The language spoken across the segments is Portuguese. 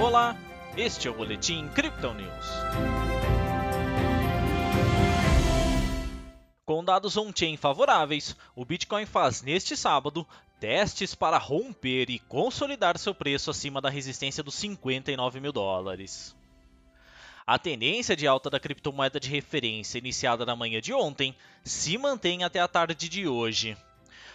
Olá, este é o Boletim Crypto News. Com dados on-chain favoráveis, o Bitcoin faz neste sábado testes para romper e consolidar seu preço acima da resistência dos 59 mil dólares. A tendência de alta da criptomoeda de referência iniciada na manhã de ontem se mantém até a tarde de hoje.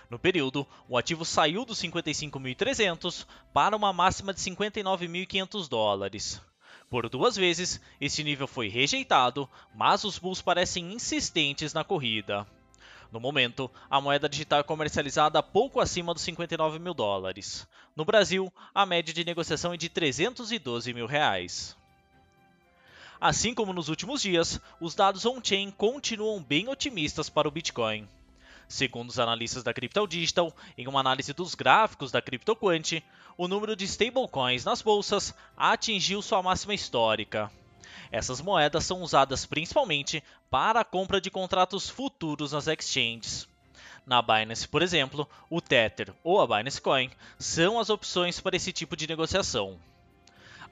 No período, o ativo saiu dos 55.300 para uma máxima de 59.500 dólares. Por duas vezes, este nível foi rejeitado, mas os bulls parecem insistentes na corrida. No momento, a moeda digital é comercializada pouco acima dos 59 mil dólares. No Brasil, a média de negociação é de 312 mil reais. Assim como nos últimos dias, os dados on-chain continuam bem otimistas para o Bitcoin. Segundo os analistas da Crypto Digital, em uma análise dos gráficos da CryptoQuant, o número de stablecoins nas bolsas atingiu sua máxima histórica. Essas moedas são usadas principalmente para a compra de contratos futuros nas exchanges. Na Binance, por exemplo, o Tether ou a Binance Coin são as opções para esse tipo de negociação.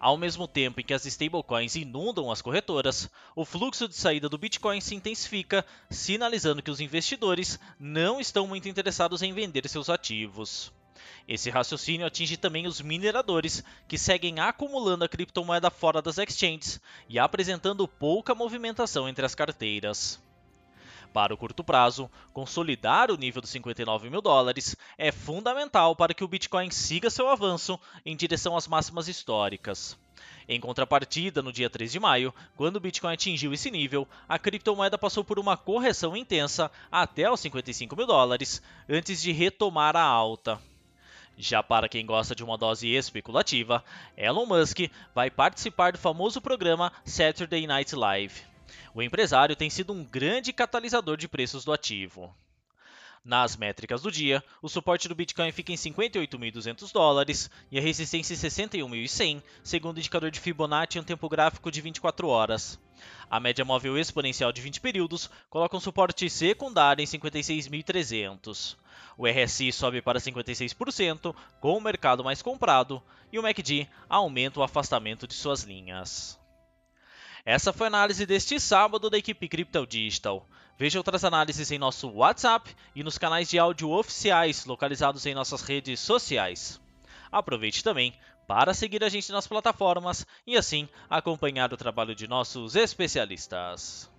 Ao mesmo tempo em que as stablecoins inundam as corretoras, o fluxo de saída do Bitcoin se intensifica, sinalizando que os investidores não estão muito interessados em vender seus ativos. Esse raciocínio atinge também os mineradores, que seguem acumulando a criptomoeda fora das exchanges e apresentando pouca movimentação entre as carteiras. Para o curto prazo, consolidar o nível dos 59 mil dólares é fundamental para que o Bitcoin siga seu avanço em direção às máximas históricas. Em contrapartida, no dia 3 de maio, quando o Bitcoin atingiu esse nível, a criptomoeda passou por uma correção intensa até os 55 mil dólares, antes de retomar a alta. Já para quem gosta de uma dose especulativa, Elon Musk vai participar do famoso programa Saturday Night Live. O empresário tem sido um grande catalisador de preços do ativo. Nas métricas do dia, o suporte do Bitcoin fica em 58.200 dólares e a resistência em 61.100, segundo o indicador de Fibonacci em um tempo gráfico de 24 horas. A média móvel exponencial de 20 períodos coloca um suporte secundário em 56.300. O RSI sobe para 56%, com o mercado mais comprado, e o MACD aumenta o afastamento de suas linhas. Essa foi a análise deste sábado da equipe Crypto Digital. Veja outras análises em nosso WhatsApp e nos canais de áudio oficiais localizados em nossas redes sociais. Aproveite também para seguir a gente nas plataformas e assim acompanhar o trabalho de nossos especialistas.